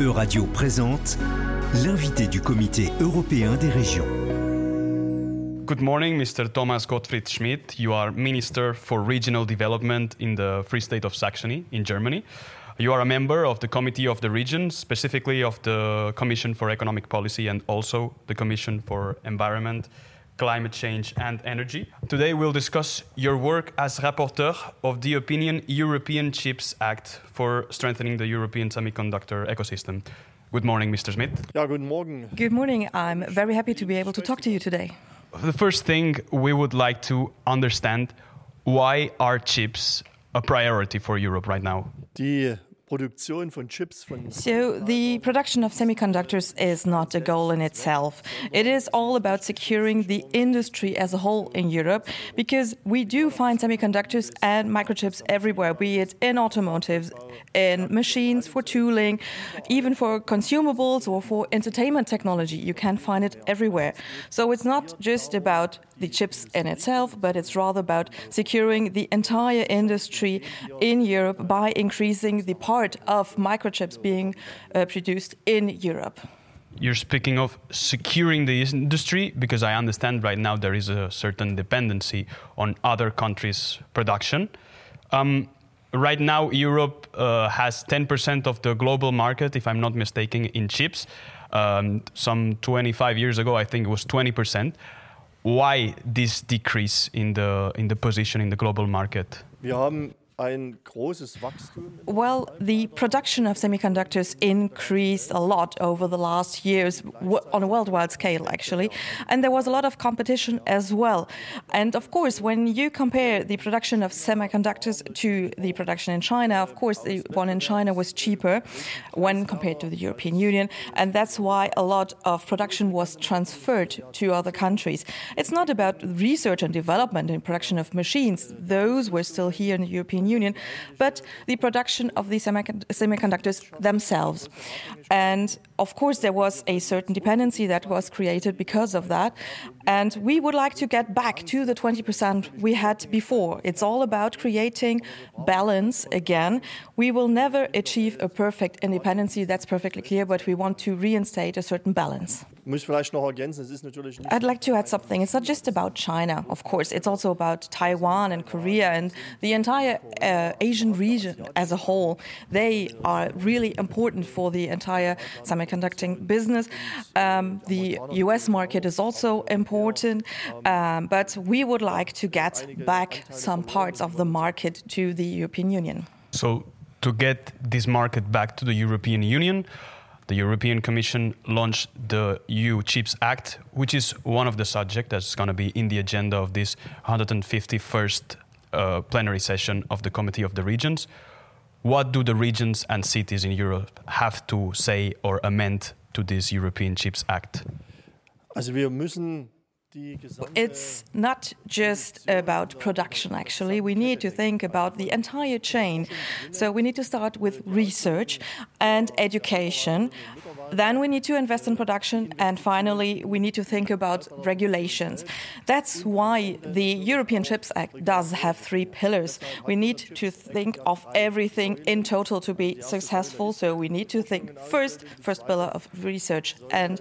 Euradio présente l'invité du Comité européen des régions. Good morning, Mr. Thomas Gottfried Schmidt. You are Minister for Regional Development in the Free State of Saxony in Germany. You are a member of the Committee of the Regions, specifically of the Commission for Economic Policy and also the Commission for Environment, Climate Change and Energy. Today we'll discuss your work as rapporteur of the opinion European Chips Act for strengthening the European semiconductor ecosystem. Good morning, Mr. Schmidt. Ja, guten Morgen. Good morning. I'm very happy to be able to talk to you today. The first thing we would like to understand why are chips a priority for Europe right now? Die Produktion von Chips von So, the production of semiconductors is not a goal in itself. It is all about securing the industry as a whole in Europe because we do find semiconductors and microchips everywhere, be it in automotives, in machines, for tooling, even for consumables or for entertainment technology. You can find it everywhere. So, it's not just about the chips in itself, but it's rather about securing the entire industry in Europe by increasing the part of microchips being uh, produced in Europe. You're speaking of securing the industry because I understand right now there is a certain dependency on other countries' production. Um, right now, Europe uh, has 10% of the global market, if I'm not mistaken, in chips. Um, some 25 years ago, I think it was 20%. Why this decrease in the in the position in the global market? Wir haben ein großes Wachstum. Well, the production of semiconductors increased a lot over the last years on a worldwide scale, actually. And there was a lot of competition as well. And of course, when you compare the production of semiconductors to the production in China, of course, the one in China was cheaper when compared to the European Union. And that's why a lot of production was transferred to other countries. It's not about research and development and production of machines, those were still here in the European Union, but the production of the semiconductors themselves. And of course, there was a certain dependency that was created because of that. And we would like to get back to the 20% we had before. It's all about creating balance again. We will never achieve a perfect independency, that's perfectly clear, but we want to reinstate a certain balance. Muss ich vielleicht noch ergänzen, es ist natürlich nicht I'd like to add something. It's not just about China, of course. It's also about Taiwan and Korea and the entire uh, Asian region as a whole. They are really important for the entire semiconducting business. Um, the US market is also important, um, but we would like to get back some parts of the market to the European Union. So, to get this market back to the European Union, the European Commission launched the EU Chips Act, which is one of the subjects that's going to be in the agenda of this 151st uh, plenary session of the Committee of the Regions. What do the regions and cities in Europe have to say or amend to this European Chips Act? Also wir müssen die gesamte It's not just about production, actually. We need to think about the entire chain. So we need to start with research and education. Then we need to invest in production. And finally, we need to think about regulations. That's why the European Chips Act does have three pillars. We need to think of everything in total to be successful. So we need to think first, first pillar of research and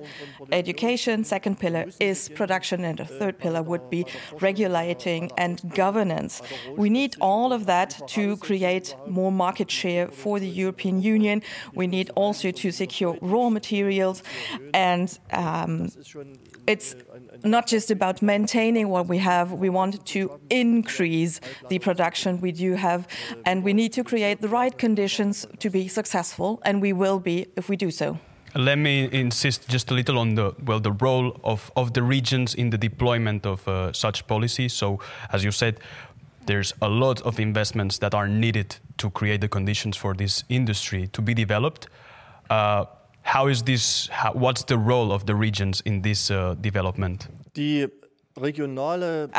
education. Second pillar is production. And the third pillar would be regulating and governance. We need all of that to create more market share for the European Union. We need also to secure raw materials. And um, it's not just about maintaining what we have, we want to increase the production we do have. And we need to create the right conditions to be successful. And we will be if we do so. Let me insist just a little on the well the role of, of the regions in the deployment of uh, such policies. So, as you said, there's a lot of investments that are needed to create the conditions for this industry to be developed. Uh, how is this? How, what's the role of the regions in this uh, development? die regionale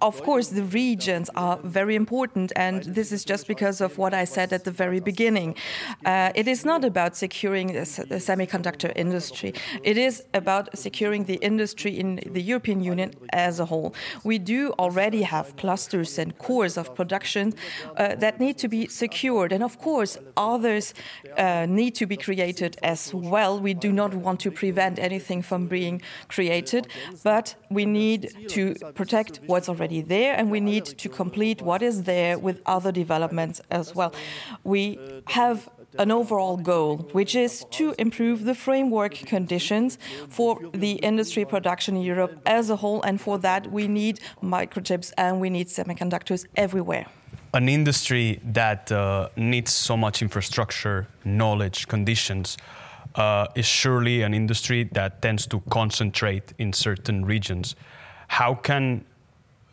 of course, the regions are very important, and this is just because of what I said at the very beginning. Uh, it is not about securing the, the semiconductor industry, it is about securing the industry in the European Union as a whole. We do already have clusters and cores of production uh, that need to be secured, and of course, others uh, need to be created as well. We do not want to prevent anything from being created, but we need to protect what's already there and we need to complete what is there with other developments as well. We have an overall goal, which is to improve the framework conditions for the industry production in Europe as a whole. And for that, we need microchips and we need semiconductors everywhere. An industry that uh, needs so much infrastructure, knowledge, conditions. Uh, is surely an industry that tends to concentrate in certain regions. How can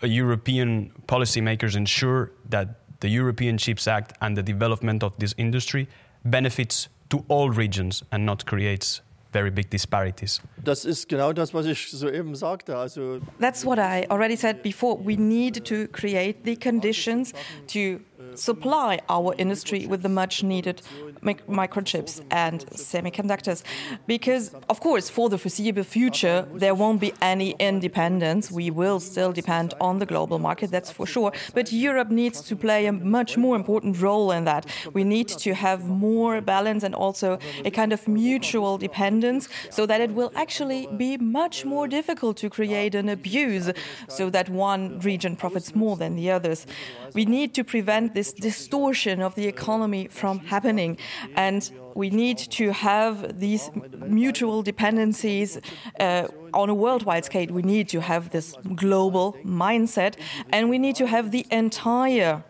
European policymakers ensure that the European Chips Act and the development of this industry benefits to all regions and not creates very big disparities. Das ist genau das, was ich soeben sagte. Also That's what I already said before. We need to create the conditions to supply our industry with the much needed mic- microchips and semiconductors. Because, of course, for the foreseeable future, there won't be any independence. We will still depend on the global market, that's for sure. But Europe needs to play a much more important role in that. We need to have more balance and also a kind of mutual dependence so that it will actually be much more difficult to create an abuse so that one region profits more than the others. We need to prevent this distortion of the economy from happening. And we need to have these mutual dependencies uh, on a worldwide scale. We need to have this global mindset, and we need to have the entire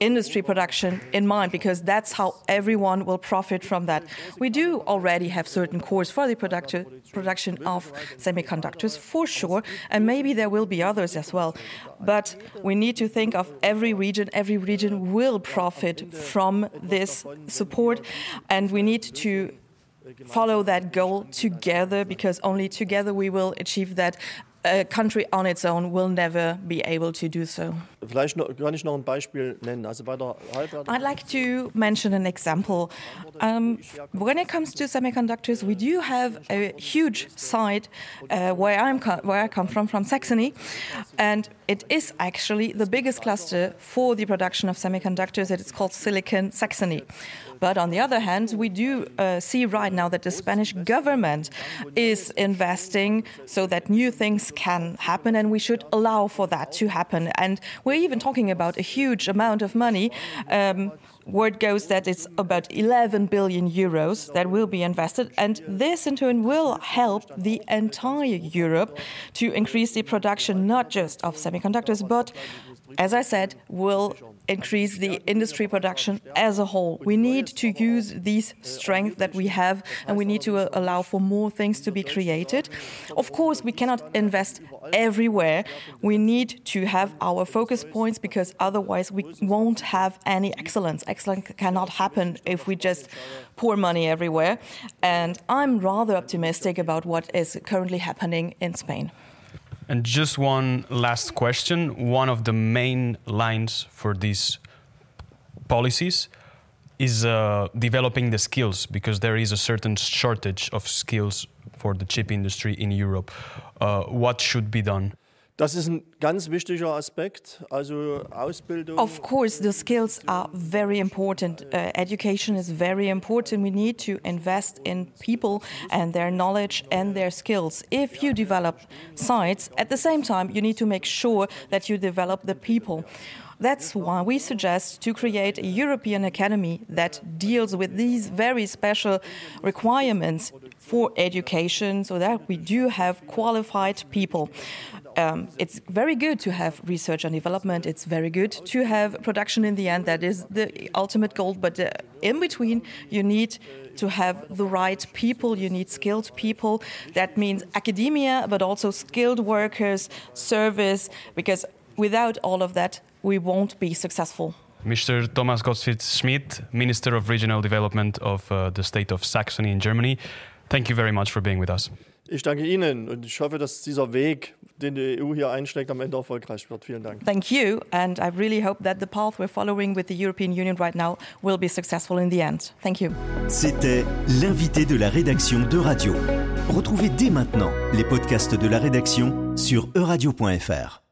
industry production in mind because that's how everyone will profit from that. We do already have certain cores for the production production of semiconductors for sure, and maybe there will be others as well. But we need to think of every region. Every region will profit from this support, and we need to follow that goal together because only together we will achieve that a country on its own will never be able to do so. vielleicht noch, kann ich noch ein Beispiel nennen. Also bei der I'd like to mention an example. Um, when it comes to semiconductors, we do have a huge site uh, where, I'm where I come from, from Saxony, and it is actually the biggest cluster for the production of semiconductors. It is called Silicon Saxony. But on the other hand, we do uh, see right now that the Spanish government is investing so that new things can happen, and we should allow for that to happen. And we're even talking about a huge amount of money. Um, Word goes that it's about 11 billion euros that will be invested, and this in turn will help the entire Europe to increase the production not just of semiconductors, but as I said, will increase the industry production as a whole. We need to use these strengths that we have and we need to uh, allow for more things to be created. Of course, we cannot invest everywhere. We need to have our focus points because otherwise we won't have any excellence. Excellence cannot happen if we just pour money everywhere. And I'm rather optimistic about what is currently happening in Spain. And just one last question. One of the main lines for these policies is uh, developing the skills because there is a certain shortage of skills for the chip industry in Europe. Uh, what should be done? Das ist ein ganz wichtiger Aspekt. Also Ausbildung. Of course, the skills are very important. Uh, education is very important. We need to invest in people and their knowledge and their skills. If you develop sites, at the same time, you need to make sure that you develop the people. That's why we suggest to create a European academy that deals with these very special requirements for education so that we do have qualified people. Um, it's very good to have research and development. It's very good to have production in the end. That is the ultimate goal. But uh, in between, you need to have the right people. You need skilled people. That means academia, but also skilled workers, service, because without all of that, we won't be successful. Mr. Thomas Gottfried Schmidt, Minister of Regional Development of uh, the state of Saxony in Germany, thank you very much for being with us. Ich danke Ihnen und ich hoffe, dass dieser Weg, den die EU hier einschlägt, am Ende erfolgreich wird. Vielen Dank. Thank you, and I really hope that the path we're following with the European Union right now will be successful in the end. Thank you. C'était l'invité de la rédaction de Radio. Retrouvez dès maintenant les podcasts de la rédaction sur euradio.fr.